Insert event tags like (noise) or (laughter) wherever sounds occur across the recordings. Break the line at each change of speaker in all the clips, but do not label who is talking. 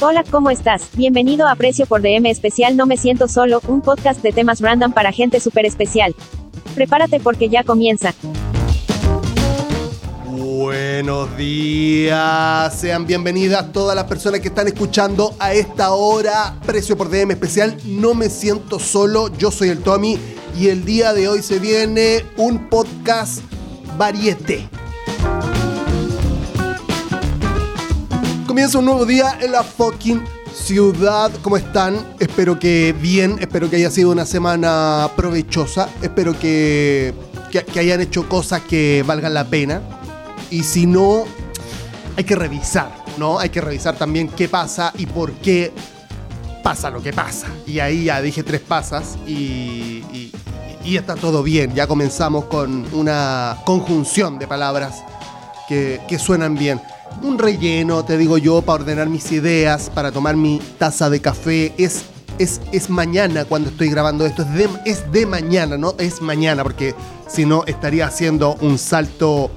Hola, ¿cómo estás? Bienvenido a Precio por DM Especial No Me Siento Solo, un podcast de temas random para gente súper especial. Prepárate porque ya comienza.
Buenos días, sean bienvenidas todas las personas que están escuchando a esta hora Precio por DM especial No me siento solo, yo soy el Tommy y el día de hoy se viene un podcast varieté. Comienza un nuevo día en la fucking ciudad. ¿Cómo están? Espero que bien, espero que haya sido una semana provechosa, espero que, que, que hayan hecho cosas que valgan la pena. Y si no, hay que revisar, ¿no? Hay que revisar también qué pasa y por qué pasa lo que pasa. Y ahí ya dije tres pasas y, y, y está todo bien. Ya comenzamos con una conjunción de palabras que, que suenan bien. Un relleno, te digo yo, para ordenar mis ideas, para tomar mi taza de café. Es, es, es mañana cuando estoy grabando esto. Es de, es de mañana, ¿no? Es mañana, porque si no estaría haciendo un salto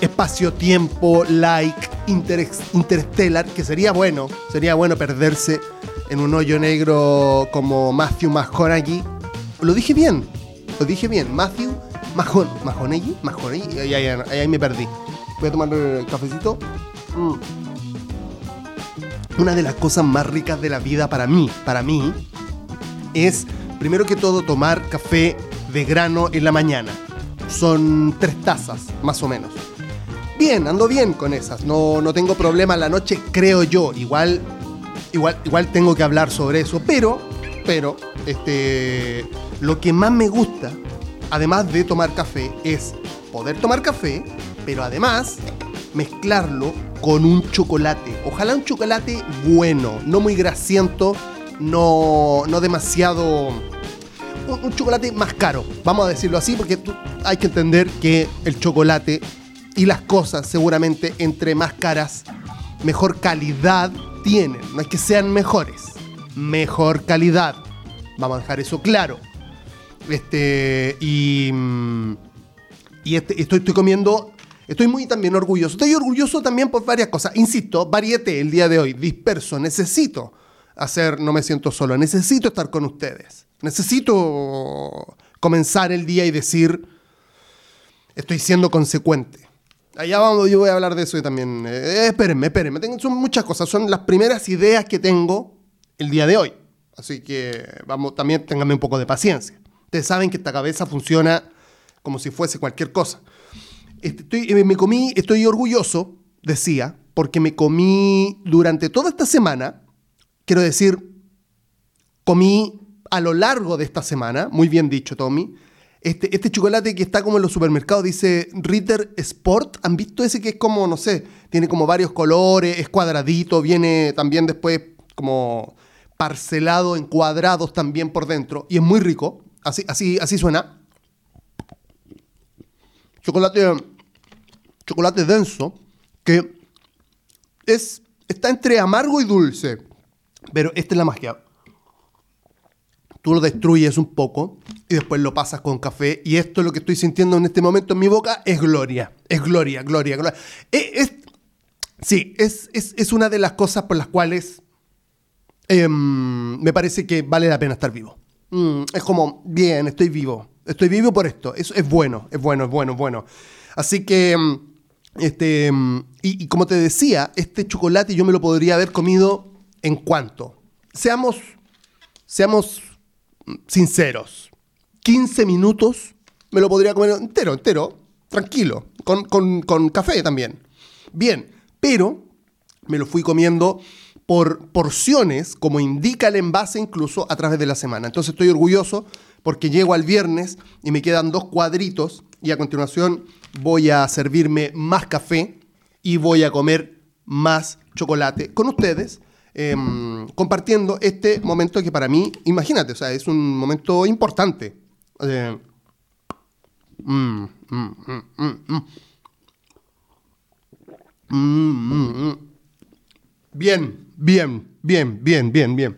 espacio-tiempo, like, interex- interstellar, que sería bueno, sería bueno perderse en un hoyo negro como Matthew McConaughey. Lo dije bien, lo dije bien, Matthew Mahon, ahí, ahí- ahí- ahí me perdí. Voy a tomar el cafecito. Mm. Una de las cosas más ricas de la vida para mí, para mí, es primero que todo tomar café de grano en la mañana. Son tres tazas, más o menos. Bien, ando bien con esas. No, no tengo problema la noche, creo yo. Igual, igual, igual tengo que hablar sobre eso. Pero, pero, este, lo que más me gusta, además de tomar café, es poder tomar café, pero además mezclarlo con un chocolate. Ojalá un chocolate bueno, no muy grasiento, no, no demasiado un, chocolate más caro, vamos a decirlo así, porque hay que entender que el chocolate y las cosas seguramente entre más caras, mejor calidad tienen. No es que sean mejores, mejor calidad. Vamos a dejar eso claro. Este, y, mm, y este, estoy comiendo, estoy muy también orgulloso. Estoy orgulloso también por varias cosas. Insisto, variete el día de hoy, disperso. Necesito hacer, no me siento solo, necesito estar con ustedes. Necesito comenzar el día y decir, estoy siendo consecuente. Allá vamos, yo voy a hablar de eso y también. eh, espérenme, espérenme. Tengo- son muchas cosas. Son las primeras ideas que tengo el día de hoy. Así que vamos, también ténganme un poco de paciencia. Ustedes saben que esta cabeza funciona como si fuese cualquier cosa. Estoy, eh, me comí, estoy orgulloso, decía, porque me comí durante toda esta semana, quiero decir, comí a lo largo de esta semana, muy bien dicho, Tommy, este, este chocolate que está como en los supermercados, dice Ritter Sport. ¿Han visto ese que es como, no sé, tiene como varios colores, es cuadradito, viene también después como parcelado en cuadrados también por dentro y es muy rico? Así, así, así suena. Chocolate, chocolate denso que es, está entre amargo y dulce. Pero esta es la magia tú lo destruyes un poco y después lo pasas con café. Y esto es lo que estoy sintiendo en este momento en mi boca, es gloria. Es gloria, gloria, gloria. Eh, Es, sí, es, es- es una de las cosas por las cuales em, me parece que vale la pena estar vivo. Mm, es como, bien, estoy vivo. Estoy vivo por esto. Es, es bueno, es bueno, es bueno, es bueno. Así que, em, este, em, y, como te decía, este chocolate yo me lo podría haber comido en cuanto. Seamos seamos sinceros, 15 minutos me lo podría comer entero, entero, tranquilo, con, con- con café también. Bien, pero me lo fui comiendo por porciones, como indica el envase incluso a través de la semana. Entonces estoy orgulloso porque llego al viernes y me quedan dos cuadritos y a continuación voy a servirme más café y voy a comer más chocolate con ustedes, em, compartiendo este momento que para mí, imagínate, o sea, es un momento importante. Eh, mm, mm, mm. Bien, bien, bien, bien, bien, bien.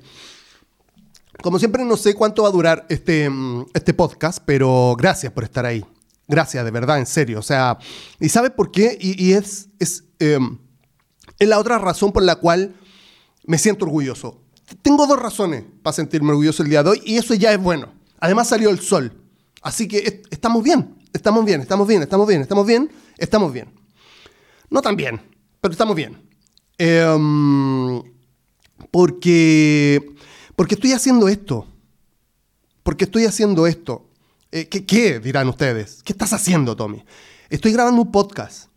Como siempre, no sé cuánto va a durar este, este podcast, pero gracias por estar ahí. Gracias, de verdad, en serio. O sea, ¿y sabes por qué? Y, y es, es, em, es la otra razón por la cual me siento orgulloso. Tengo dos razones para sentirme orgulloso el día de hoy y eso ya es bueno. Además salió el sol. Así que estamos bien, estamos bien, estamos bien, estamos bien, estamos bien, estamos bien. No tan bien, pero estamos bien. Em, porque, porque estoy haciendo esto. Porque estoy haciendo esto. Eh, ¿qué, ¿Qué? Dirán ustedes. ¿Qué estás haciendo, Tommy? Estoy grabando un podcast.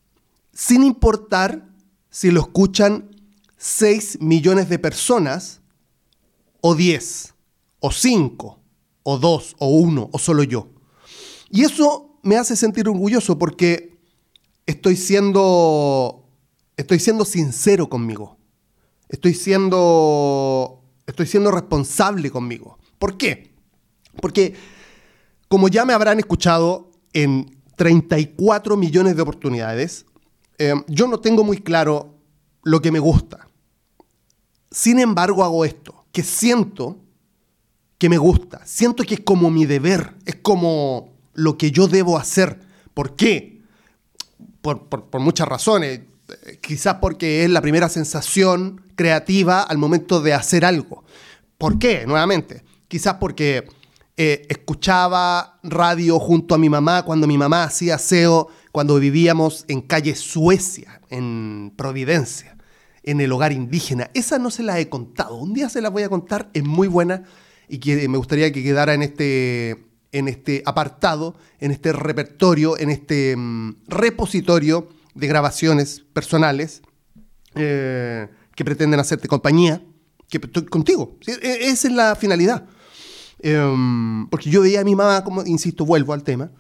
Sin importar si lo escuchan 6 millones de personas o 10 o 5 o 2 o 1 o solo yo. Y eso me hace sentir orgulloso porque estoy siendo estoy siendo sincero conmigo. Estoy siendo estoy siendo responsable conmigo. ¿Por qué? Porque como ya me habrán escuchado en 34 millones de oportunidades, eh, yo no tengo muy claro lo que me gusta. Sin embargo, hago esto, que siento que me gusta, siento que es como mi deber, es como lo que yo debo hacer. ¿Por qué? Por, muchas razones. Quizás porque es la primera sensación creativa al momento de hacer algo. ¿Por qué? Nuevamente. Quizás porque eh, escuchaba radio junto a mi mamá cuando mi mamá hacía aseo, cuando vivíamos en calle Suecia, en Providencia en el hogar indígena. Esa no se la he contado. Un día se la voy a contar, es muy buena y que me gustaría que quedara en este, en este apartado, en este repertorio, en este mm, repositorio de grabaciones personales eh, que pretenden hacerte compañía, que estoy contigo. E, esa es la finalidad. Em, porque yo veía a mi mamá, como insisto, vuelvo al tema,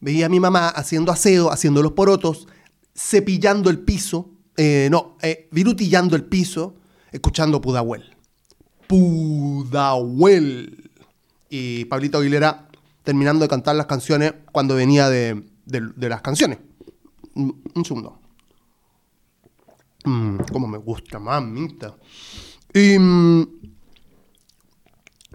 veía a mi mamá haciendo aseo, haciendo los porotos, cepillando el piso, eh, no, eh, virutillando el piso, escuchando Pudahuel. Pudahuel. Y Pablito Aguilera terminando de cantar las canciones cuando venía de, las canciones. Un segundo. Mm, cómo me gusta, mamita. Y, mm,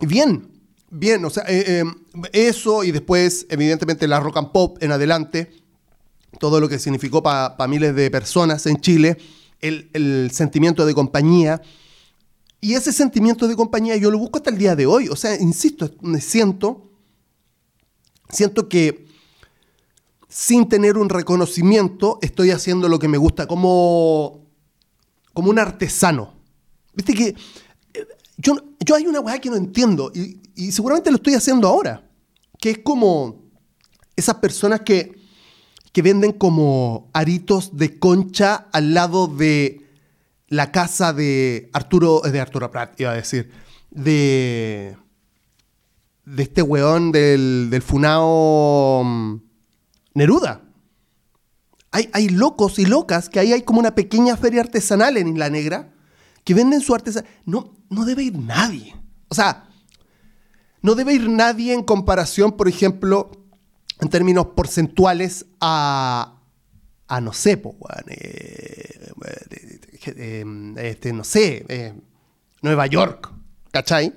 bien, bien, o sea, eh, eso y después, evidentemente, la rock and pop en adelante todo lo que significó para miles de personas en Chile, el, sentimiento de compañía. Y ese sentimiento de compañía yo lo busco hasta el día de hoy. O sea, insisto, me siento, siento que sin tener un reconocimiento estoy haciendo lo que me gusta, como, como un artesano. Viste que eh, yo, yo hay una weá que no entiendo y seguramente lo estoy haciendo ahora, que es como esas personas que que venden como aritos de concha al lado de la casa de Arturo, de Arturo Prat, iba a decir, de, de este weón del, del funao mm, Neruda. Hay, hay, locos y locas que ahí hay como una pequeña feria artesanal en Isla Negra que venden su artesanía. No, no debe ir nadie. O sea, no debe ir nadie en comparación, por ejemplo, en términos porcentuales a, a no sé, eh, eh, este, no sé, eh, Nueva York, ¿cachai?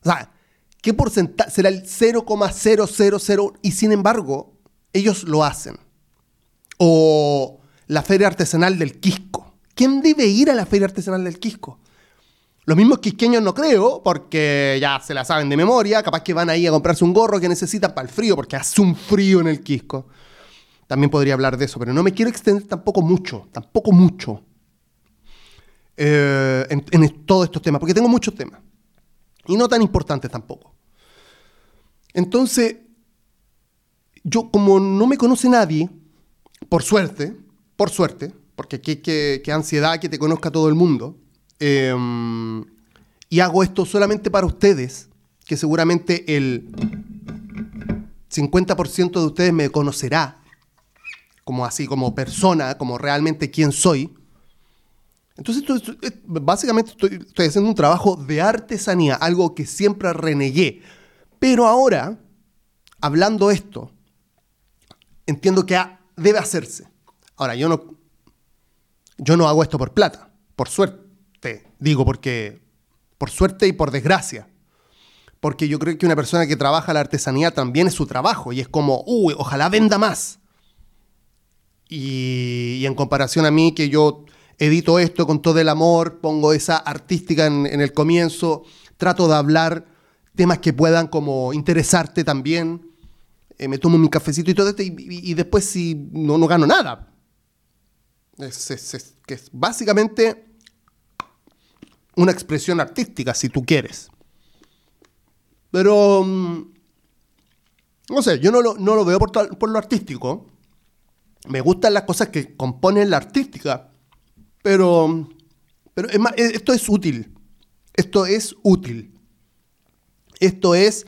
O sea, ¿qué porcentaje? Será el 0,000 y sin embargo, ellos lo hacen. O la Feria Artesanal del Quisco. ¿Quién debe ir a la Feria Artesanal del Quisco? Los mismos quisqueños no creo, porque ya se la saben de memoria, capaz que van ahí a comprarse un gorro que necesitan para el frío, porque hace un frío en el Quisco. También podría hablar de eso, pero no me quiero extender tampoco mucho, tampoco mucho eh, en, todos estos temas, porque tengo muchos temas. Y no tan importantes tampoco. Entonces, yo como no me conoce nadie, por suerte, por suerte, porque qué, qué ansiedad que te conozca todo el mundo, Em, y hago esto solamente para ustedes, que seguramente el 50% de ustedes me conocerá como así, como persona, como realmente quién soy. Entonces, básicamente estoy, estoy, haciendo un trabajo de artesanía, algo que siempre renegué. Pero ahora, hablando esto, entiendo que debe hacerse. Ahora, yo no, yo no hago esto por plata, por suerte. Digo, porque por suerte y por desgracia. Porque yo creo que una persona que trabaja la artesanía también es su trabajo y es como, uy, ojalá venda más. Y, en comparación a mí, que yo edito esto con todo el amor, pongo esa artística en, el comienzo, trato de hablar temas que puedan como interesarte también. Eh, me tomo mi cafecito y todo esto, y, y- y después si no, no gano nada. Es- que es básicamente una expresión artística, si tú quieres. Pero, mm, no sé, yo no lo, no lo veo por, por lo artístico. Me gustan las cosas que componen la artística, pero, pero es más, eh, esto es útil. Esto es útil. Esto es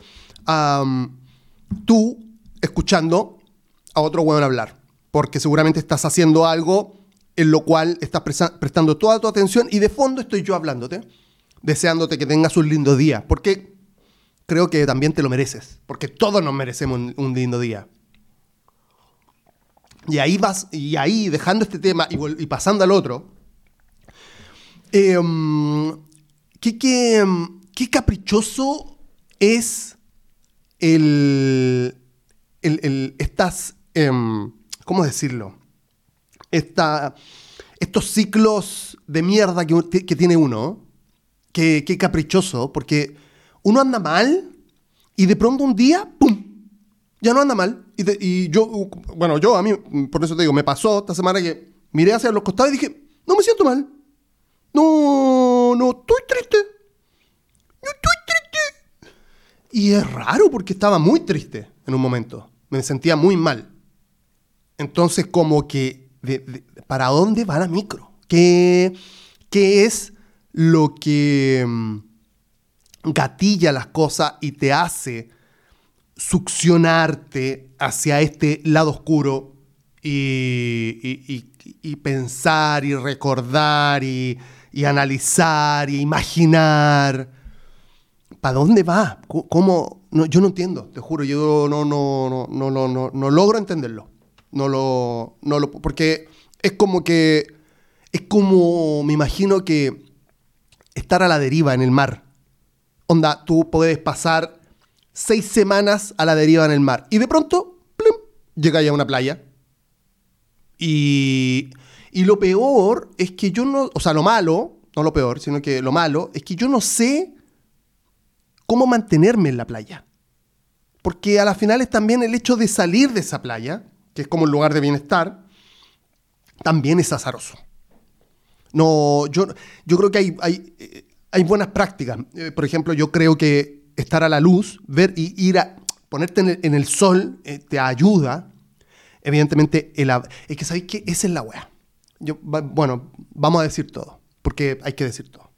tú escuchando a otro hueón hablar. Porque seguramente estás haciendo algo en lo cual estás prestando toda tu atención y de fondo estoy yo hablándote, deseándote que tengas un lindo día. Porque creo que también te lo mereces. Porque todos nos merecemos un, lindo día. Y ahí vas, y ahí dejando este tema y, pasando al otro, mm, ¿qué, qué, mm, qué caprichoso es el, el- el- estas, em, ¿cómo decirlo? Esta, estos ciclos de mierda que, que tiene uno, qué caprichoso, porque uno anda mal y de pronto un día, ¡pum! Ya no anda mal. Y, y yo, bueno, yo a mí, por eso te digo, me pasó esta semana que miré hacia los costados y dije, no me siento mal. No, no, estoy triste. No estoy triste. Y es raro porque estaba muy triste en un momento. Me sentía muy mal. Entonces, como que, ¿para dónde va la micro? ¿Qué, qué es lo que mm, gatilla las cosas y te hace succionarte hacia este lado oscuro y, y- pensar y recordar y, analizar y imaginar. ¿Para dónde va? ¿Cómo? Yo no entiendo, te juro, yo no, no, no, no, no, no logro entenderlo. No lo, no lo, porque es como que, es como, me imagino que estar a la deriva en el mar. Onda, tú puedes pasar seis semanas a la deriva en el mar y de pronto, plum, llega ya a una playa. Y, y lo peor es que yo no, o sea, lo malo, no lo peor, sino que lo malo es que yo no sé cómo mantenerme en la playa. Porque a la final es también el hecho de salir de esa playa, que es como un lugar de bienestar, también es azaroso. No, yo, yo creo que hay, hay, eh, hay buenas prácticas. Eh, por ejemplo, yo creo que estar a la luz, ver y ir a ponerte en el, el sol eh, te ayuda. Evidentemente, el, es que sabéis que esa es la wea. Yo, bueno, vamos a decir todo, porque hay que decir todo.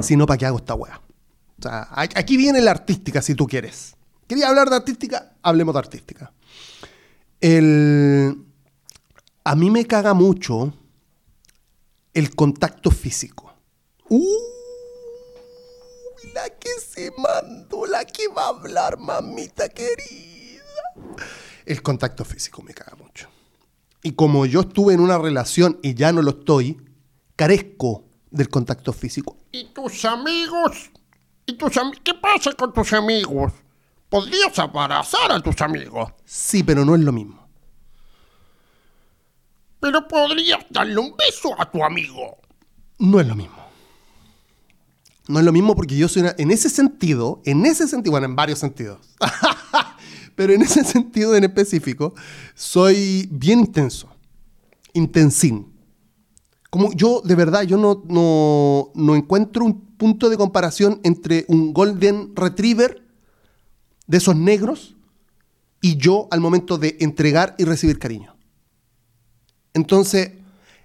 Si no, ¿para qué hago esta wea? O sea, aquí viene la artística, si tú quieres. ¿Quería hablar de artística? Hablemos de artística. El, a mí me caga mucho el contacto físico. ¡Uy! La que se mandó, la que va a hablar, mamita querida. El contacto físico me caga mucho. Y como yo estuve en una relación y ya no lo estoy, carezco del contacto físico.
¿Y tus amigos? ¿Y tus am- ¿Qué pasa con tus amigos? Podrías abrazar a tus amigos,
Sí, pero no es lo mismo.
pero podrías darle un beso a tu amigo.
No es lo mismo. No es lo mismo porque yo soy una- en ese sentido, en ese sentido, bueno, en varios sentidos, (laughs) pero en ese sentido en específico, soy bien intenso, intensín. Como yo, de verdad, yo no, no, no encuentro un punto de comparación entre un Golden Retriever de esos negros y yo al momento de entregar y recibir cariño. Entonces,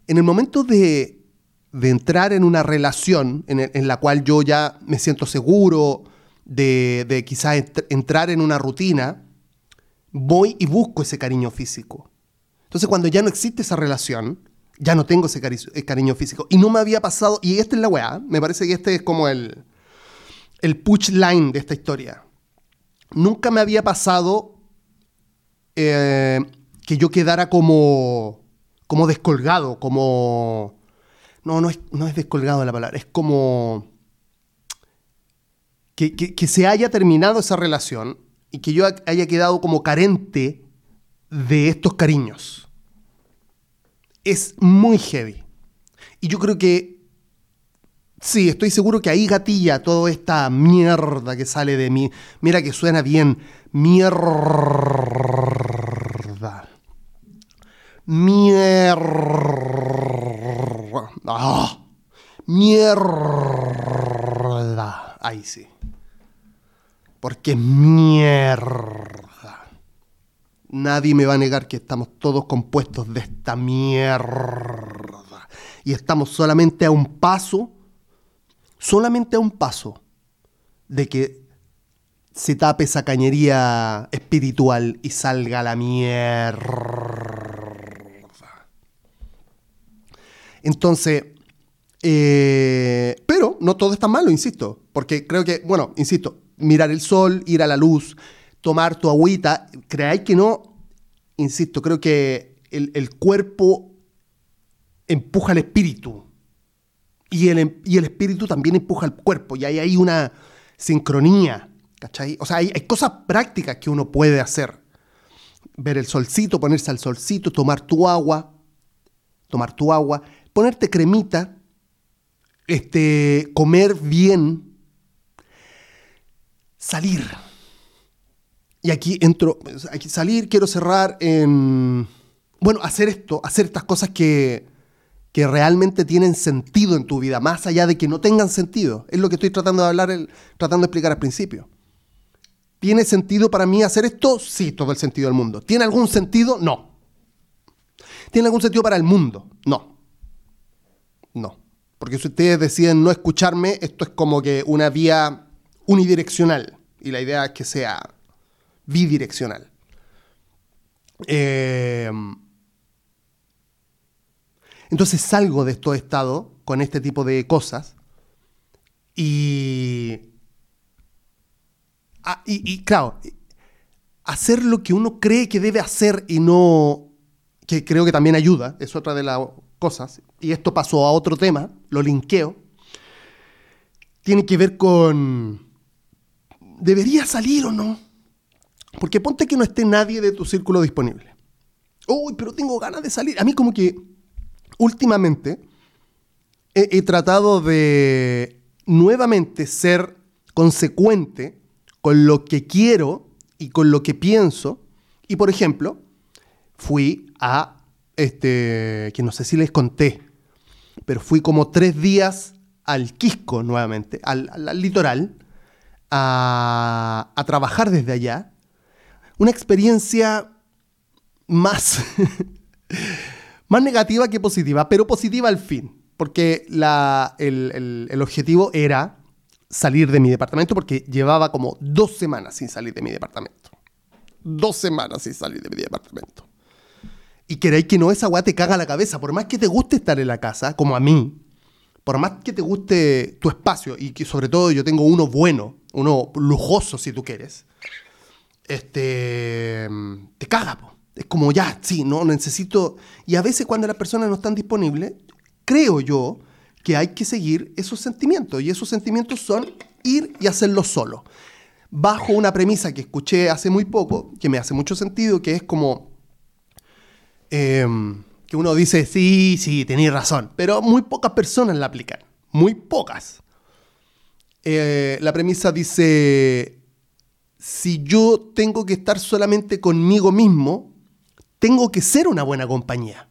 en el momento de, de entrar en una relación en, la cual yo ya me siento seguro, de, de quizás ent- entrar en una rutina, voy y busco ese cariño físico. Entonces, cuando ya no existe esa relación, ya no tengo ese eh, cariño físico. Y no me había pasado, y esta es la weá, me parece que este es como el, el push line de esta historia. Nunca me había pasado eh, que yo quedara como, como descolgado, como... No, no es, no es descolgado la palabra, es como... Que, que- que se haya terminado esa relación y que yo haya quedado como carente de estos cariños. es muy heavy. Y yo creo que sí, estoy seguro que ahí gatilla toda esta mierda que sale de mí. Mira que suena bien. Mierda. Mierda. Ah, mierda. Ahí sí. Porque mierda. Nadie me va a negar que estamos todos compuestos de esta mierda. Y estamos solamente a un paso, solamente a un paso de que se tape esa cañería espiritual y salga la mierda. Entonces, eh, pero no todo está malo, insisto, porque creo que, bueno, insisto, mirar el sol, ir a la luz, tomar tu agüita, creáis que no, insisto, creo que el, el cuerpo empuja al espíritu y el, y el espíritu también empuja al cuerpo y ahí hay una sincronía, ¿cachai? O sea, hay, hay cosas prácticas que uno puede hacer. Ver el solcito, ponerse al solcito, tomar tu agua, tomar tu agua, ponerte cremita, este, comer bien, salir. Y aquí entro, aquí salir, quiero cerrar en, bueno, hacer esto, hacer estas cosas que, que realmente tienen sentido en tu vida, más allá de que no tengan sentido. Es lo que estoy tratando de hablar, el, tratando de explicar al principio. ¿Tiene sentido para mí hacer esto? Sí, todo el sentido del mundo. ¿Tiene algún sentido? No. ¿Tiene algún sentido para el mundo? No. No. Porque si ustedes deciden no escucharme, esto es como que una vía unidireccional. Y la idea es que sea bidireccional. Eh, entonces salgo de estos estados con este tipo de cosas y, ah, y, y, claro, hacer lo que uno cree que debe hacer y no, que creo que también ayuda, es otra de las cosas, y esto pasó a otro tema, lo linkeo, tiene que ver con, ¿debería salir o no? Porque ponte que no esté nadie de tu círculo disponible. Uy, pero tengo ganas de salir. A mí como que últimamente he, tratado de nuevamente ser consecuente con lo que quiero y con lo que pienso. Y por ejemplo, fui a, este, que no sé si les conté, pero fui como tres días al Quisco nuevamente, al, al, al litoral, a, a trabajar desde allá. Una experiencia más... (laughs) más negativa que positiva, pero positiva al fin, porque la, el, el, el, objetivo era salir de mi departamento porque llevaba como dos semanas sin salir de mi departamento. Dos semanas sin salir de mi departamento. Y queréis que no, esa weá te caga la cabeza, por más que te guste estar en la casa, como a mí, por más que te guste tu espacio, y que sobre todo yo tengo uno bueno, uno lujoso si tú quieres, este, te caga, po. Es como ya, sí, no necesito. Y a veces cuando las personas no están disponibles, creo yo que hay que seguir esos sentimientos. Y esos sentimientos son ir y hacerlo solo. Bajo una premisa que escuché hace muy poco, que me hace mucho sentido, que es como eh, que uno dice, sí, sí, tenéis razón, pero muy pocas personas la aplican. Muy pocas. Eh, la premisa dice, si yo tengo que estar solamente conmigo mismo, tengo que ser una buena compañía.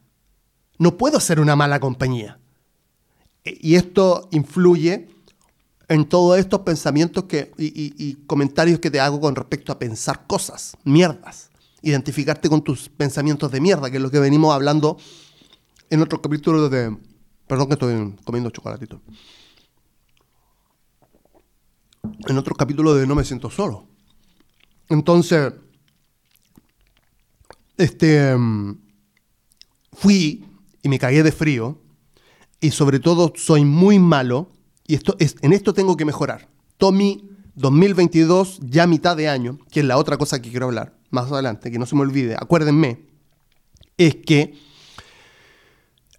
No puedo ser una mala compañía. Y esto influye en todos estos pensamientos que, y, comentarios que te hago con respecto a pensar cosas, mierdas. Identificarte con tus pensamientos de mierda, que es lo que venimos hablando en otro capítulo de... Perdón que estoy comiendo chocolatito. En otro capítulo de No me siento solo. Entonces, este, fui y me cagué de frío y sobre todo soy muy malo y esto es, en esto tengo que mejorar. Tommy 2022, ya mitad de año, que es la otra cosa que quiero hablar más adelante, que no se me olvide, acuérdenme, es que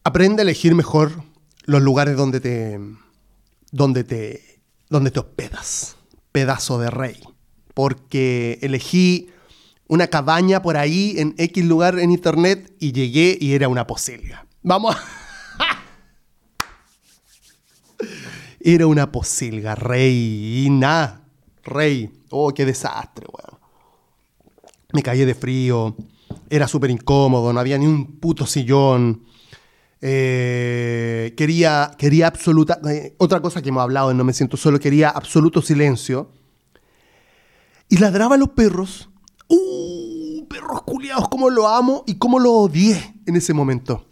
aprende a elegir mejor los lugares donde te, donde te, donde te hospedas, pedazo de rey, porque elegí una cabaña por ahí en X lugar en internet y llegué y era una posilga. Vamos. (laughs) Era una posilga, reina. Rey. Oh, qué desastre, weón. Me caí de frío. Era súper incómodo. No había ni un puto sillón. Eh, quería, quería absoluta. eh, otra cosa que hemos hablado en No Me Siento Solo. Quería absoluto silencio. Y ladraba a los perros. ¡Uh! Perros culiados, cómo lo amo y cómo lo odié en ese momento.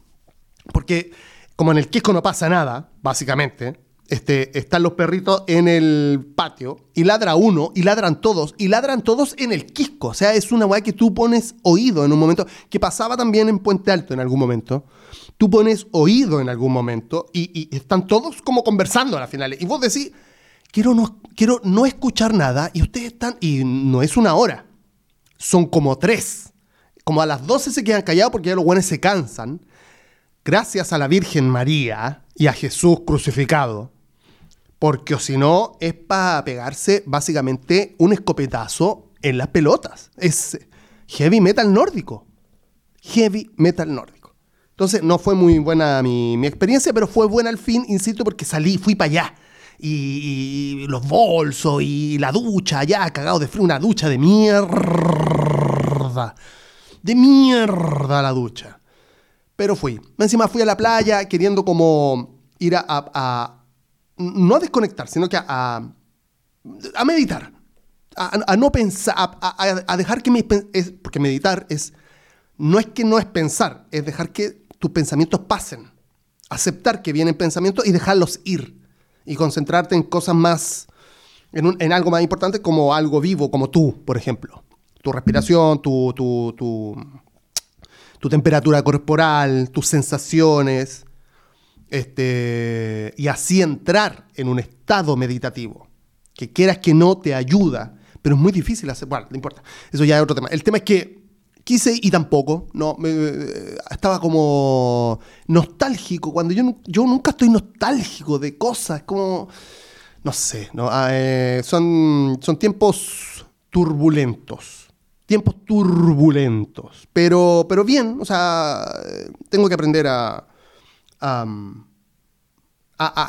Porque, como en el Quisco no pasa nada, básicamente, este, están los perritos en el patio y ladra uno y ladran todos y ladran todos en el Quisco. O sea, es una weá que tú pones oído en un momento, que pasaba también en Puente Alto en algún momento. Tú pones oído en algún momento y, y están todos como conversando a la final. Y vos decís, quiero no, quiero no escuchar nada y ustedes están, y no es una hora, son como tres. Como a las 12 se quedan callados porque ya los buenos se cansan. Gracias a la Virgen María y a Jesús crucificado. Porque si no, es para pegarse básicamente un escopetazo en las pelotas. Es heavy metal nórdico. Heavy metal nórdico. Entonces, no fue muy buena mi, mi experiencia, pero fue buena al fin, insisto, porque salí, fui para allá. Y, los bolsos y la ducha allá, cagado de frío, una ducha de mierda. De mierda la ducha. Pero fui. Encima fui a la playa queriendo como ir a... no a desconectar, sino que a, a, meditar. A, no pensar, a, dejar que pen- es- porque meditar es... No es que no es pensar, es dejar que tus pensamientos pasen. Aceptar que vienen pensamientos y dejarlos ir. Y concentrarte en cosas más... En, un- en algo más importante como algo vivo, como tú, por ejemplo. Tu respiración, tu, tu, tu, tu temperatura corporal, tus sensaciones, este, y así entrar en un estado meditativo, que quieras que no te ayuda, pero es muy difícil hacer, bueno, no importa, eso ya es otro tema. El tema es que quise y tampoco, no, me- estaba como nostálgico, cuando yo, yo nunca estoy nostálgico de cosas, como, no sé, no, Ah, eh, son, son tiempos turbulentos. Tiempos turbulentos. Pero, pero bien, o sea, tengo que aprender a, a,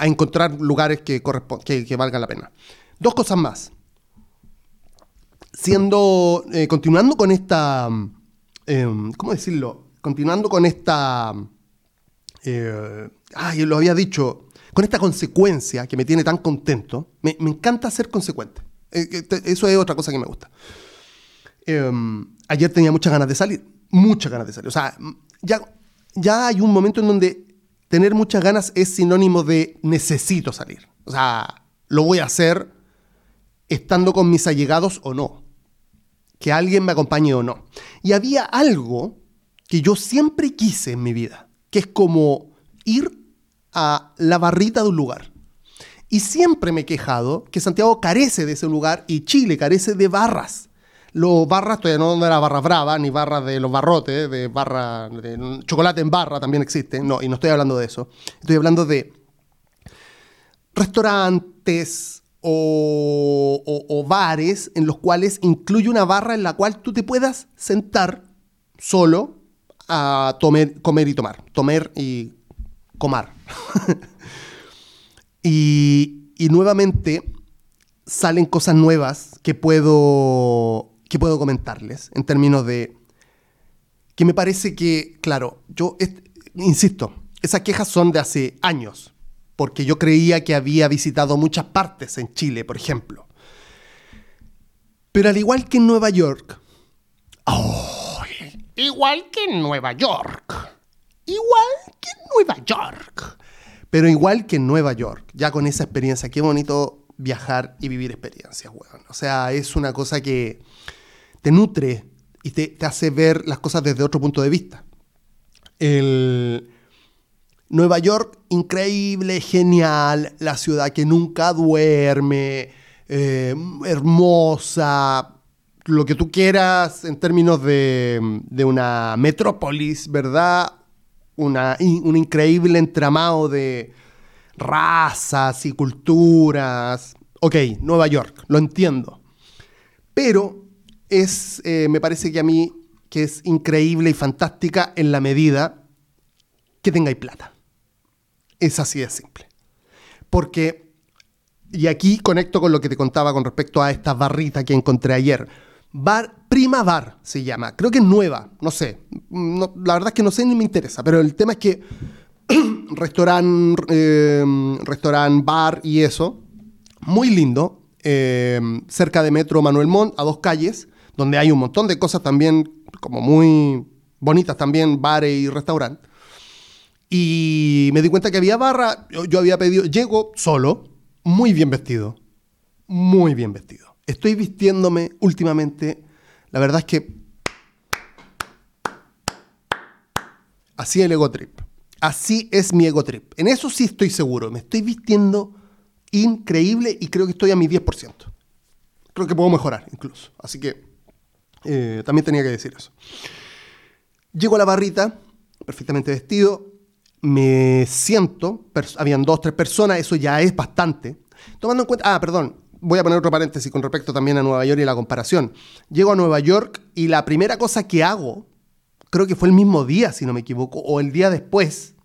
encontrar lugares que, que valgan la pena. Dos cosas más. Siendo, eh, continuando con esta, em, ¿cómo decirlo? Continuando con esta, eh, ay, lo había dicho, con esta consecuencia que me tiene tan contento. Me, encanta ser consecuente. Eh, eso es otra cosa que me gusta. Em, ayer tenía muchas ganas de salir, muchas ganas de salir. O sea, ya, ya hay un momento en donde tener muchas ganas es sinónimo de necesito salir. O sea, lo voy a hacer estando con mis allegados o no. Que alguien me acompañe o no. Y había algo que yo siempre quise en mi vida, que es como ir a la barrita de un lugar. Y siempre me he quejado que Santiago carece de ese lugar y Chile carece de barras. Los barras, todavía no de la barra brava, ni barras de los barrotes, de barra, de chocolate en barra también existe. No, y no estoy hablando de eso. Estoy hablando de restaurantes o, o- o bares en los cuales incluye una barra en la cual tú te puedas sentar solo a comer y tomar. Comer y comar. (laughs) y, y nuevamente salen cosas nuevas que puedo, que puedo comentarles en términos de que me parece que, claro, yo insisto, esas quejas son de hace años, porque yo creía que había visitado muchas partes en Chile, por ejemplo. Pero al igual que en Nueva York,
Igual que en Nueva York.
igual que en Nueva York, pero igual que en Nueva York, ya con esa experiencia, qué bonito viajar y vivir experiencias, weón. O sea, es una cosa que te nutre y te, te hace ver las cosas desde otro punto de vista. El Nueva York, increíble, genial, la ciudad que nunca duerme, eh, hermosa, lo que tú quieras en términos de, de una metrópolis, ¿verdad? Una, un increíble entramado de razas y culturas. Ok, Nueva York, lo entiendo. Pero es, eh, me parece que a mí que es increíble y fantástica en la medida que tengáis plata. Es así de simple. Porque, y aquí conecto con lo que te contaba con respecto a esta barrita que encontré ayer. Bar, Prima Bar se llama. Creo que es nueva, no sé. la verdad es que no sé ni me interesa, pero el tema es que (clears throat) restaurante, eh, restaurant, bar y eso, muy lindo, eh, cerca de Metro Manuel Montt, a dos calles, donde hay un montón de cosas también como muy bonitas también, bares y restaurantes. Y me di cuenta que había barra, yo, había pedido, llego solo, muy bien vestido, muy bien vestido. Estoy vistiéndome últimamente, la verdad es que así el ego trip. Así es mi ego trip. En eso sí estoy seguro. Me estoy vistiendo increíble y creo que estoy a mi 10%. Creo que puedo mejorar incluso. Así que eh, también tenía que decir eso. Llego a la barrita, perfectamente vestido, me siento, habían dos, tres personas, eso ya es bastante. Tomando en cuenta, ah, perdón, voy a poner otro paréntesis con respecto también a Nueva York y la comparación. Llego a Nueva York y la primera cosa que hago, creo que fue el mismo día, si no me equivoco, o el día después,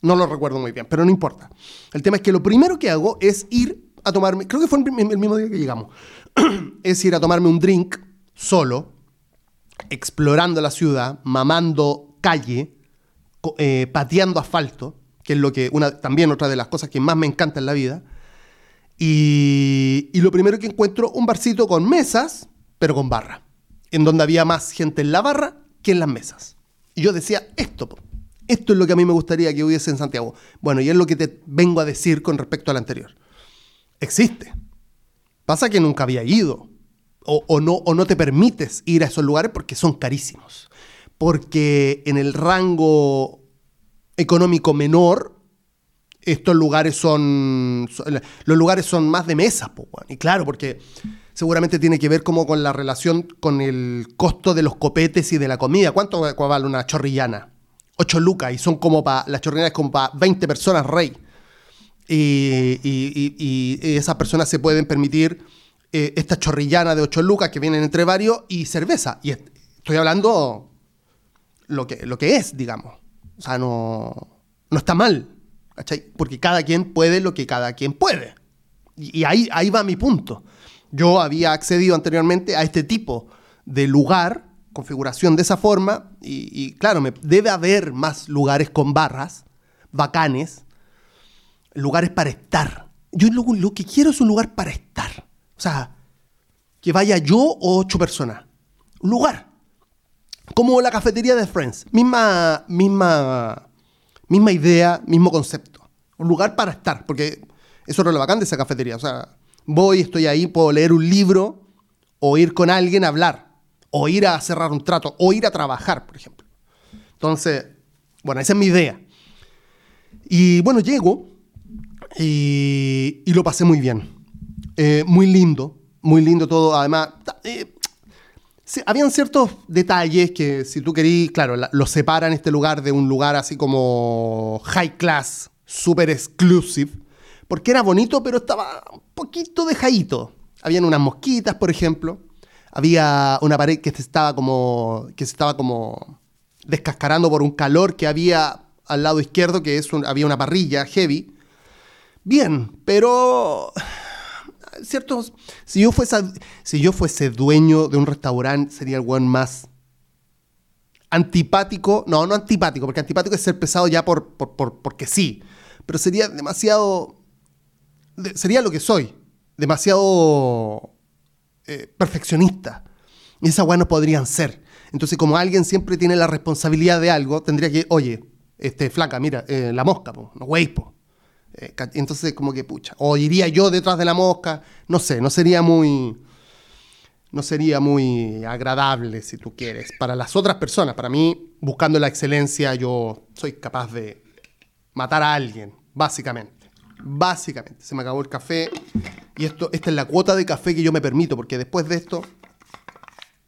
no lo recuerdo muy bien, pero no importa. El tema es que lo primero que hago es ir a tomarme, creo que fue el mismo día que llegamos, (clears throat) es ir a tomarme un drink solo, explorando la ciudad, mamando calle, eh, pateando asfalto, que es lo que una, también otra de las cosas que más me encanta en la vida. Y, lo primero que encuentro, un barcito con mesas, pero con barra, en donde había más gente en la barra que en las mesas. Y yo decía, esto, esto es lo que a mí me gustaría que hubiese en Santiago. Bueno, y es lo que te vengo a decir con respecto al anterior. Existe. Pasa que nunca había ido o, no, o no te permites ir a esos lugares porque son carísimos. Porque en el rango económico menor, estos lugares son, los lugares son más de mesa, y claro, porque seguramente tiene que ver como con la relación con el costo de los copetes y de la comida. ¿Cuánto vale una chorrillana? 8 lucas y son como para, las chorrillanas como para 20 personas rey. Y, y, y, esas personas se pueden permitir eh, esta chorrillana de 8 lucas que vienen entre varios y cerveza. Y estoy hablando lo que, lo que es, digamos. O sea, no, no está mal. Porque cada quien puede lo que cada quien puede. Y, ahí, ahí va mi punto. Yo había accedido anteriormente a este tipo de lugar, configuración de esa forma, y, claro, me, debe haber más lugares con barras, bacanes, lugares para estar. Yo lo que quiero es un lugar para estar. O sea, que vaya yo o ocho personas. Un lugar. Como la cafetería de Friends. Misma, misma, misma idea, mismo concepto. Un lugar para estar, porque eso es lo bacán de esa cafetería. O sea, voy, estoy ahí, puedo leer un libro, o ir con alguien a hablar, o ir a cerrar un trato, o ir a trabajar, por ejemplo. Entonces, bueno, esa es mi idea. Y bueno, llego y, y lo pasé muy bien. Eh, muy lindo, muy lindo todo. Además, eh, habían ciertos detalles que si tú querías, claro, lo separan este lugar de un lugar así como high class, super exclusive, porque era bonito, pero estaba un poquito dejadito. Habían unas mosquitas, por ejemplo. Había una pared que estaba como, que se estaba como descascarando por un calor que había al lado izquierdo, que es había una parrilla heavy. Bien, pero ciertos. Si yo fuese, si yo fuese dueño de un restaurante, sería el buen más antipático. No, no antipático, porque antipático es ser pesado ya por, porque sí. Pero sería demasiado. sería lo que soy. Demasiado eh, perfeccionista. Y esas weas no podrían ser. Entonces, como alguien siempre tiene la responsabilidad de algo, tendría que, oye, este, flaca, mira, eh, la mosca, no wey, eh, entonces, como que, pucha, o iría yo detrás de la mosca, no sé, no sería muy, no sería muy agradable, si tú quieres, para las otras personas. Para mí, buscando la excelencia, yo soy capaz de matar a alguien, básicamente. Básicamente, se me acabó el café y esto, esta es la cuota de café que yo me permito, porque después de esto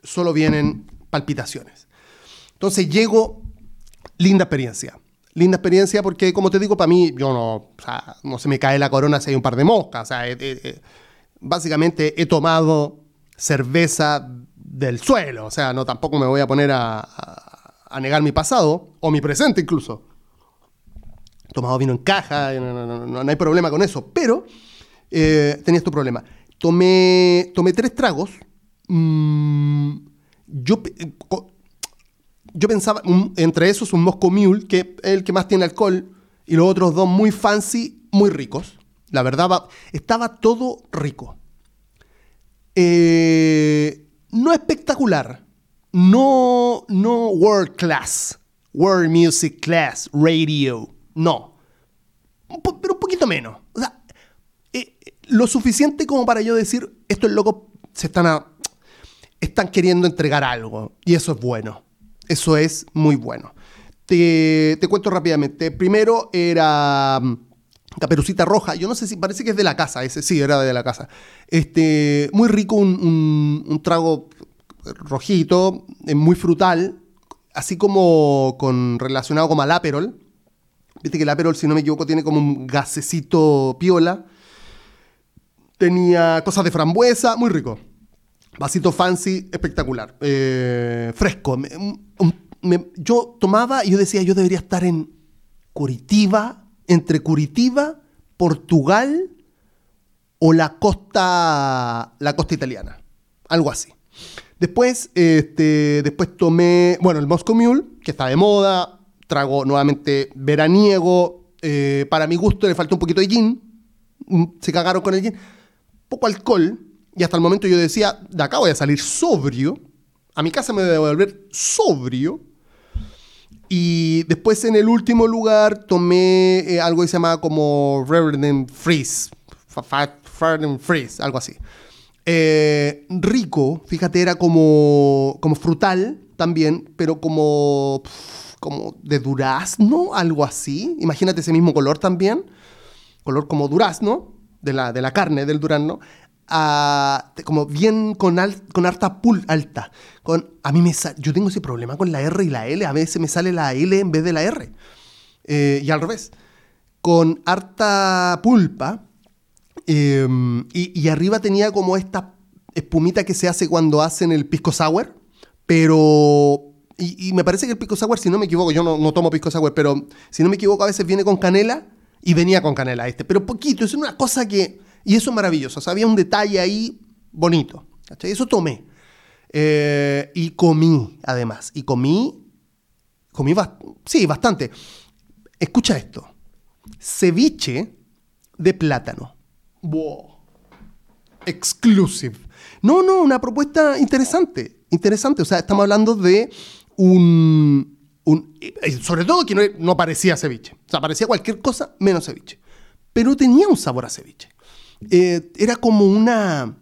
solo vienen palpitaciones. Entonces llego, linda experiencia linda experiencia porque, como te digo, para mí, yo no, o sea, no se me cae la corona si hay un par de moscas. O sea, básicamente he tomado cerveza del suelo. O sea, no tampoco me voy a poner a, a, negar mi pasado o mi presente incluso. tomado vino en caja, no, no, no, no, hay problema con eso, pero eh, tenía este problema. Tomé, tomé tres tragos. mm, yo, eh, yo pensaba, entre esos, un Moscow Mule, que es el que más tiene alcohol, y los otros dos muy fancy, muy ricos. La verdad, estaba todo rico. Eh, no espectacular, no, no world class, world music class, radio, no. Pero un poquito menos. O sea, eh, lo suficiente como para yo decir, estos locos se están, a- están queriendo entregar algo. Y eso es bueno. Eso es muy bueno. Te, te cuento rápidamente. Primero era mm, Caperucita Roja. Yo no sé si parece que es de la casa. Ese sí, era de la casa. Este, muy rico, un, un- trago rojito, eh, muy frutal. Así como con, relacionado como al Aperol. Viste que el Aperol, si no me equivoco, tiene como un gasecito piola. Tenía cosas de frambuesa, muy rico. Vasito fancy, espectacular. Eh, fresco. Yo tomaba y yo decía, yo debería estar en Curitiba, entre Curitiba, Portugal o la costa, la costa italiana. Algo así. Después, este, después tomé, bueno, el Moscow Mule, que está de moda. Trago nuevamente veraniego. eh, para mi gusto le falta un poquito de gin. Mm, Se cagaron con el gin. Poco alcohol. Y hasta el momento yo decía, de acá voy a salir sobrio. A mi casa me voy a volver sobrio. Y después en el último lugar tomé eh, algo que se llamaba como Reverend Freeze. Reverend Freeze, algo así. Eh, rico, fíjate, era como, como frutal también, pero como, como de durazno, algo así. Imagínate ese mismo color también. Color como durazno, de la, de la carne del durazno. Como bien con, al- con harta alta. Con, a mí me yo tengo ese problema con la R y la L. A veces me sale la L en vez de la R. Eh, y al revés. Con harta pulpa. y, y arriba tenía como esta espumita que se hace cuando hacen el pisco sour. Pero. Y, y me parece que el pisco sour, si no me equivoco, yo no, no tomo pisco sour, pero si no me equivoco, a veces viene con canela y venía con canela este. Pero poquito, es una cosa que. Y eso es maravilloso. O había un detalle ahí bonito. ¿cachai? Eso tomé. Eh, y comí, además. Y comí. Comí bast- sí, bastante. Escucha esto. Ceviche de plátano. Wow. Exclusive. No, no, una propuesta interesante. Interesante. O sea, estamos hablando de un. un- eh, sobre todo que no, no parecía ceviche. O sea, parecía cualquier cosa menos ceviche. Pero tenía un sabor a ceviche. Eh, era como una.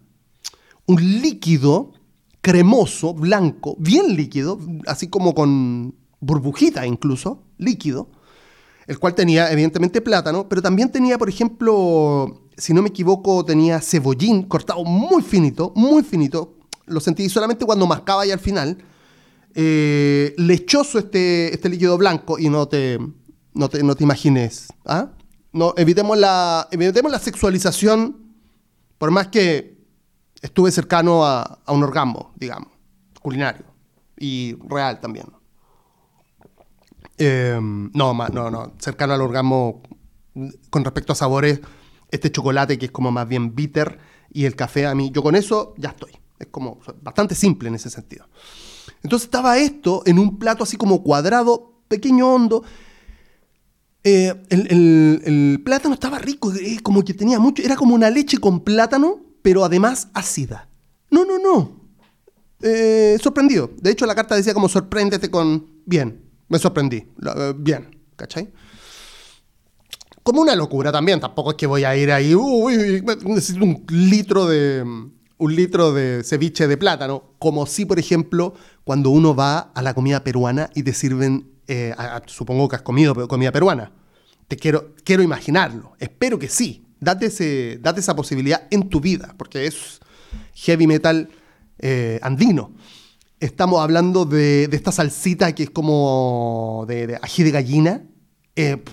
Un líquido cremoso, blanco, bien líquido, así como con burbujita incluso, líquido, el cual tenía evidentemente plátano, pero también tenía, por ejemplo, si no me equivoco, tenía cebollín cortado muy finito, muy finito, lo sentí solamente cuando mascaba y al final, eh, lechoso este, este líquido blanco y no te, no te, no te imagines, ¿ah? No, evitemos la, evitemos la sexualización, por más que estuve cercano a, a un orgasmo, digamos, culinario y real también. Eh, no, no, no, cercano al orgasmo con respecto a sabores, este chocolate que es como más bien bitter y el café a mí, yo con eso ya estoy. Es como bastante simple en ese sentido. Entonces estaba esto en un plato así como cuadrado, pequeño, hondo. Eh, el, plátano estaba rico, eh, como que tenía mucho, era como una leche con plátano, pero además ácida. No, no, no. Eh, sorprendido. De hecho, la carta decía como sorpréndete con bien. Me sorprendí. Bien, ¿cachai? Como una locura también. Tampoco es que voy a ir ahí. Uy, necesito un litro de. Un litro de ceviche de plátano. Como si, por ejemplo, cuando uno va a la comida peruana y te sirven. supongo que has comido comida peruana. Te quiero, quiero imaginarlo. Espero que sí. Date, ese, date esa posibilidad en tu vida. Porque es heavy metal eh, andino. Estamos hablando de, de esta salsita que es como de, ají de gallina. eh,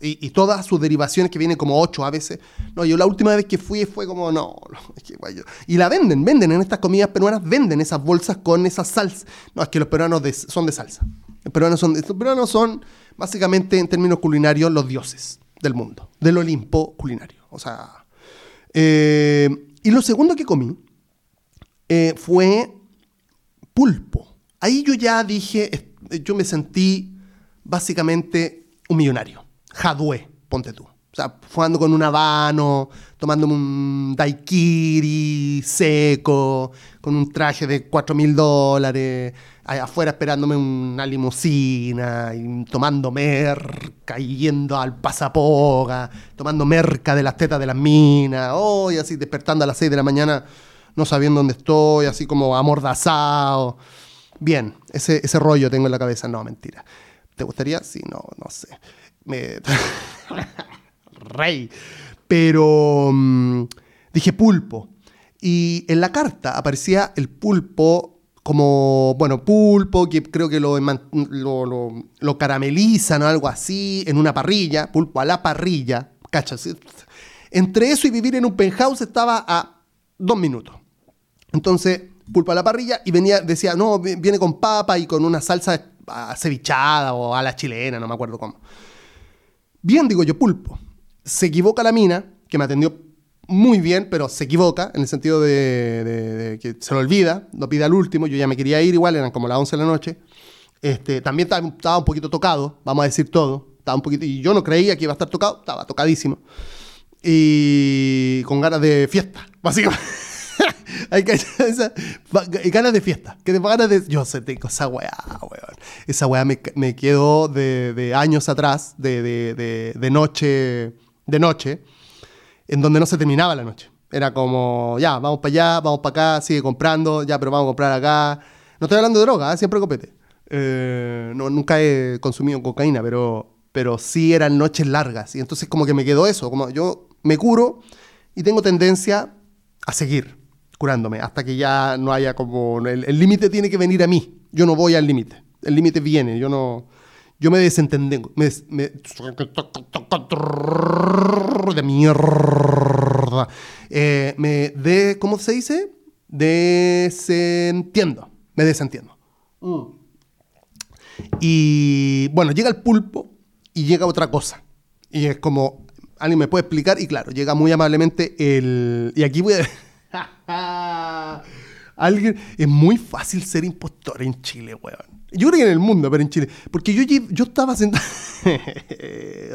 y, todas sus derivaciones que vienen como ocho a veces. No, yo la última vez que fui fue como, no, (laughs) es que guay, Y la venden, venden en estas comidas peruanas, venden esas bolsas con esas salsas. No, es que los peruanos son de salsa. Los peruanos son, los peruanos son Básicamente, en términos culinarios, los dioses del mundo, del Olimpo culinario. O sea. eh, y lo segundo que comí eh, fue pulpo. Ahí yo ya dije, yo me sentí básicamente un millonario. Jadwe, ponte tú. O sea, jugando con un habano, tomándome un daiquiri seco, con un traje de 4 mil dólares, afuera esperándome una limusina, y tomando merca, yendo al pasapoga, tomando merca de las tetas de las minas, oh, y así despertando a las 6 de la mañana, no sabiendo dónde estoy, así como amordazado. Bien, ese, ese rollo tengo en la cabeza. No, mentira. ¿Te gustaría? Sí, no, no sé. Me... (laughs) Rey. Pero mm, dije pulpo. Y en la carta aparecía el pulpo como, bueno, pulpo, que creo que lo, lo, lo- caramelizan o algo así, en una parrilla, pulpo a la parrilla, ¿cachas? Entre eso y vivir en un penthouse estaba a dos minutos. Entonces, pulpo a la parrilla y venía, decía, no, vi- viene con papa y con una salsa acevichada o a la chilena, no me acuerdo cómo. Bien, digo yo, pulpo. Se equivoca la mina, que me atendió muy bien, pero se equivoca en el sentido de, que se lo olvida, lo pide al último. Yo ya me quería ir igual, eran como las 11 de la noche. Este, también estaba, un poquito tocado, vamos a decir todo. Estaba un poquito, y yo no creía que iba a estar tocado, estaba tocadísimo. Y con ganas de fiesta, (laughs) básicamente. Hay que (laughs) esa- ganas de fiesta. Que te ganas de. Yo sé, tengo esa weá, weón. Esa weá me, me quedó de, años atrás, de, de noche. De noche, en donde no se terminaba la noche. Era como, ya, vamos para allá, vamos para acá, sigue comprando, ya, pero vamos a comprar acá. No estoy hablando de droga, ¿eh? siempre copete. Eh, no, nunca he consumido cocaína, pero, pero sí eran noches largas. Y entonces como que me quedó eso, como yo me curo y tengo tendencia a seguir curándome hasta que ya no haya como... El límite tiene que venir a mí. Yo no voy al límite. El límite viene. Yo no... Yo me desentendengo. Me, des- me- de mierda. Eh, me de... ¿Cómo se dice? Desentiendo. Me desentiendo. Y bueno, llega el pulpo y llega otra cosa. Y es como, alguien me puede explicar, y claro, llega muy amablemente el... Y aquí voy a... (laughs) (laughs) alguien... Es muy fácil ser impostor en Chile, weón. Yo creo que en el mundo, pero en Chile. Porque yo, yo estaba sentado...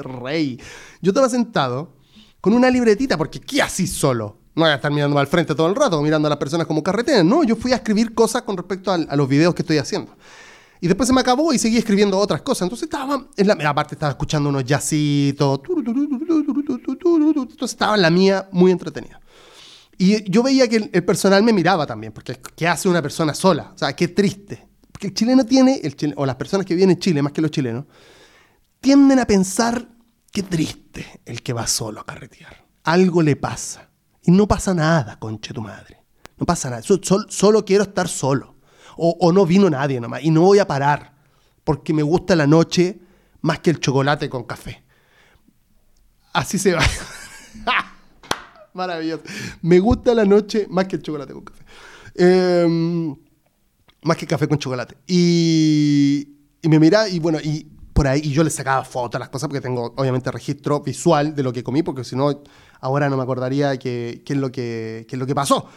Rey. Yo estaba sentado con una libretita, porque ¿qué así solo? No voy a estar mirando al frente todo el rato, mirando a las personas como carretean. No, yo fui a escribir cosas con respecto al- a los videos que estoy haciendo. Y después se me acabó y seguí escribiendo otras cosas. Entonces estaba, en la, aparte estaba escuchando unos jazzitos. Entonces estaba en la mía muy entretenida. Y yo veía que el personal me miraba también, porque ¿qué hace una persona sola? O sea, qué triste. Porque el chileno tiene, el o las personas que viven en Chile, más que los chilenos, tienden a pensar, qué triste el que va solo a carretear. Algo le pasa. Y no pasa nada, conche tu madre. No pasa nada. So- sol- solo quiero estar solo. O, no vino nadie nomás. Y no voy a parar. Porque me gusta la noche más que el chocolate con café. Así se va. (laughs) Maravilloso. Me gusta la noche más que el chocolate con café. Em, más que café con chocolate. Y, y me mira y bueno, y por ahí, y yo le sacaba fotos a las cosas porque tengo obviamente registro visual de lo que comí, porque si no, ahora no me acordaría qué es, lo que, qué es lo que pasó.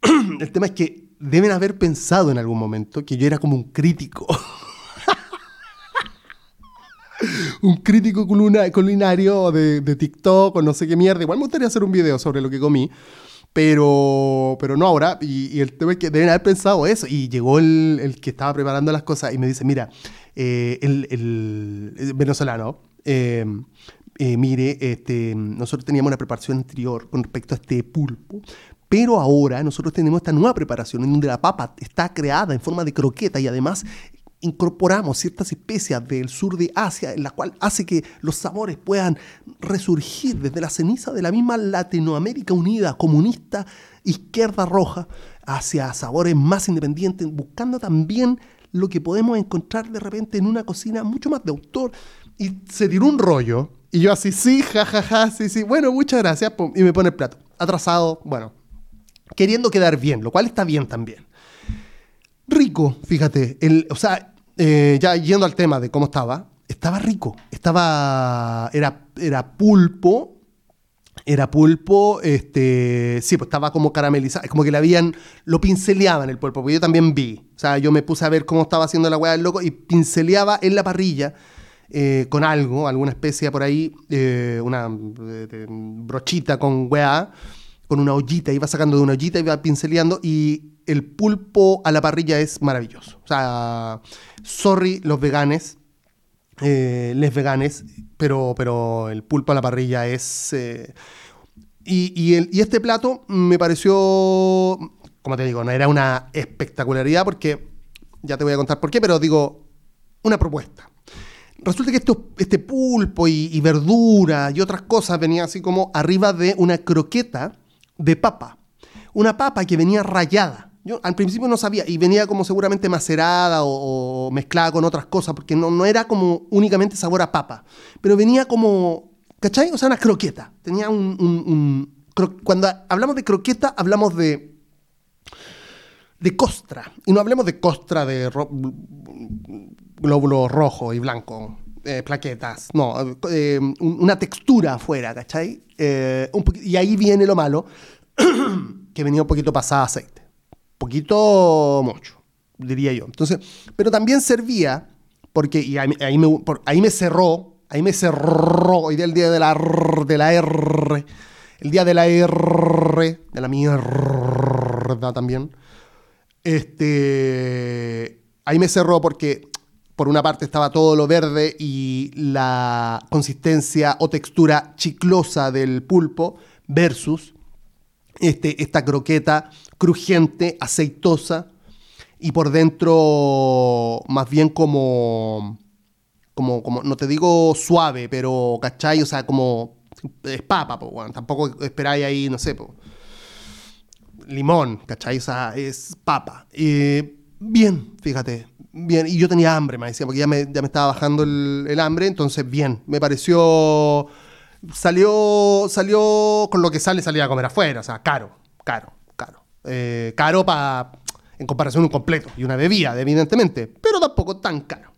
(clears throat) El tema es que deben haber pensado en algún momento que yo era como un crítico. (laughs) un crítico culina- culinario de, de TikTok o no sé qué mierda. Igual me gustaría hacer un video sobre lo que comí. Pero, pero no ahora. Y, el tema es que deben haber pensado eso. Y llegó el, el que estaba preparando las cosas y me dice, mira, eh, el, el- el venezolano, eh, eh, mire, este, nosotros teníamos una preparación anterior con respecto a este pulpo. Pero ahora nosotros tenemos esta nueva preparación en donde la papa está creada en forma de croqueta y además incorporamos ciertas especias del sur de Asia, en la cual hace que los sabores puedan resurgir desde la ceniza de la misma Latinoamérica unida, comunista, izquierda roja, hacia sabores más independientes, buscando también lo que podemos encontrar de repente en una cocina mucho más de autor. Y se tiró un rollo, y yo así, sí, jajaja, sí, sí, bueno, muchas gracias, y me pone el plato. Atrasado, bueno, queriendo quedar bien, lo cual está bien también rico, fíjate. El, o sea, eh, ya yendo al tema de cómo estaba, estaba rico. Estaba. Era, era pulpo. Era pulpo, este. Sí, pues estaba como caramelizado. Es como que le habían. Lo pinceleaban el pulpo, porque yo también vi. O sea, yo me puse a ver cómo estaba haciendo la weá del loco y pinceleaba en la parrilla. eh, con algo, alguna especie por ahí, eh, una brochita con weá, con una ollita, iba sacando de una ollita, iba pinceleando y el pulpo a la parrilla es maravilloso. O sea, sorry los veganes, eh, les veganes, pero, pero el pulpo a la parrilla es... eh, y, y el- y este plato me pareció, como te digo, no era una espectacularidad porque, ya te voy a contar por qué, pero digo, una propuesta. Resulta que esto- este pulpo y, y verdura y otras cosas venía así como arriba de una croqueta de papa. Una papa que venía rayada. Yo al principio no sabía y venía como seguramente macerada o, mezclada con otras cosas porque no, no era como únicamente sabor a papa. Pero venía como, ¿cachai? O sea, una croqueta. Tenía un... un- cuando hablamos de croqueta hablamos de de costra. Y no hablemos de costra de ro- glóbulo rojo y blanco, eh, plaquetas. No, eh, un- una textura afuera, ¿cachai? Eh, y ahí viene lo malo, (coughs) que venía un poquito pasada aceite. Poquito mucho, diría yo. Entonces, pero también servía, porque y ahí, me, ahí me cerró, ahí me cerró, hoy día el día de la, de la R, el día de la R, de la mierda también. Este, ahí me cerró porque por una parte estaba todo lo verde y la consistencia o textura chiclosa del pulpo versus este, esta croqueta crujiente, aceitosa y por dentro más bien como, como, como no te digo suave, pero ¿cachai? O sea, como es papa, po, weón. tampoco esperáis ahí, no sé, limón, ¿cachai? O sea, es papa. Eh, bien, fíjate, bien. Y yo tenía hambre, me decía, porque ya me, ya me estaba bajando el, el hambre, entonces bien, me pareció... Salió, salió con lo que sale, salía a comer afuera, o sea, caro, caro. Eh, caro para, en comparación a un completo y una bebida, evidentemente, pero tampoco tan caro.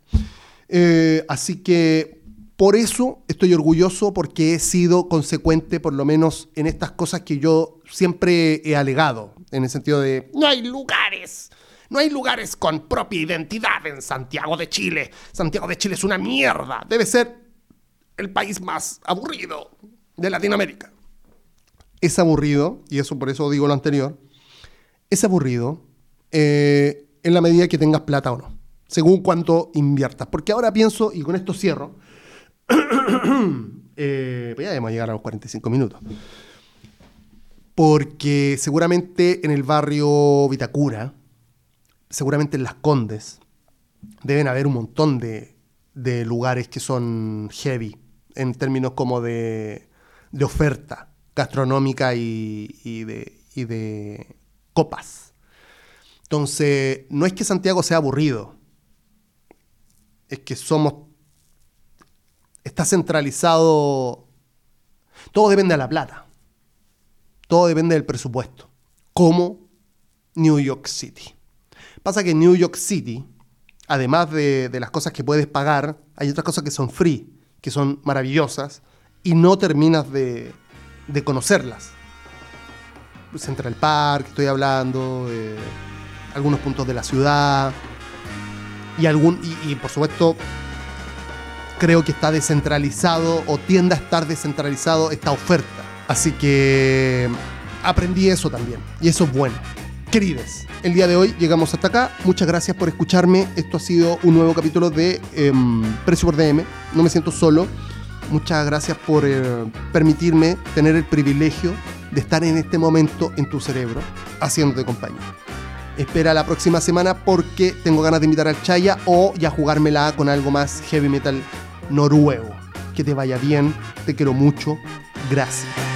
Eh, así que por eso estoy orgulloso porque he sido consecuente por lo menos en estas cosas que yo siempre he alegado, en el sentido de
No hay lugares. No hay lugares con propia identidad en Santiago de Chile. Santiago de Chile es una mierda. Debe ser el país más aburrido de Latinoamérica.
es aburrido, y eso por eso digo lo anterior, es aburrido eh, en la medida que tengas plata o no, según cuánto inviertas. Porque ahora pienso, y con esto cierro, (coughs) eh, pues ya debemos llegar a los 45 minutos. Porque seguramente en el barrio Vitacura, seguramente en Las Condes, deben haber un montón de, lugares que son heavy en términos como de, de oferta gastronómica y de, y de copas. Entonces, no es que Santiago sea aburrido, es que somos... Está centralizado... Todo depende de la plata. Todo depende del presupuesto. Como New York City. Pasa que en New York City, además de, las cosas que puedes pagar, hay otras cosas que son free, que son maravillosas, y no terminas de conocerlas. Central Park, estoy hablando, eh, algunos puntos de la ciudad, y, algún, y, por supuesto creo que está descentralizado o tiende a estar descentralizado esta oferta. Así que aprendí eso también, y eso es bueno. Querides, el día de hoy llegamos hasta acá. Muchas gracias por escucharme. Esto ha sido un nuevo capítulo de eh, Precio por DM. No me siento solo. Muchas gracias por eh, permitirme tener el privilegio de estar en este momento en tu cerebro, haciéndote compañía. Espera la próxima semana porque tengo ganas de invitar al Chaya o ya jugármela con algo más heavy metal noruego. Que te vaya bien, te quiero mucho, gracias.